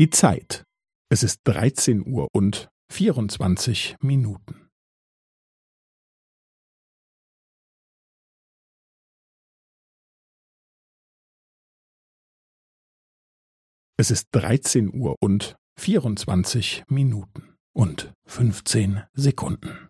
Die Zeit. Es ist 13 Uhr und 24 Minuten. Es ist 13 Uhr und 24 Minuten und 15 Sekunden.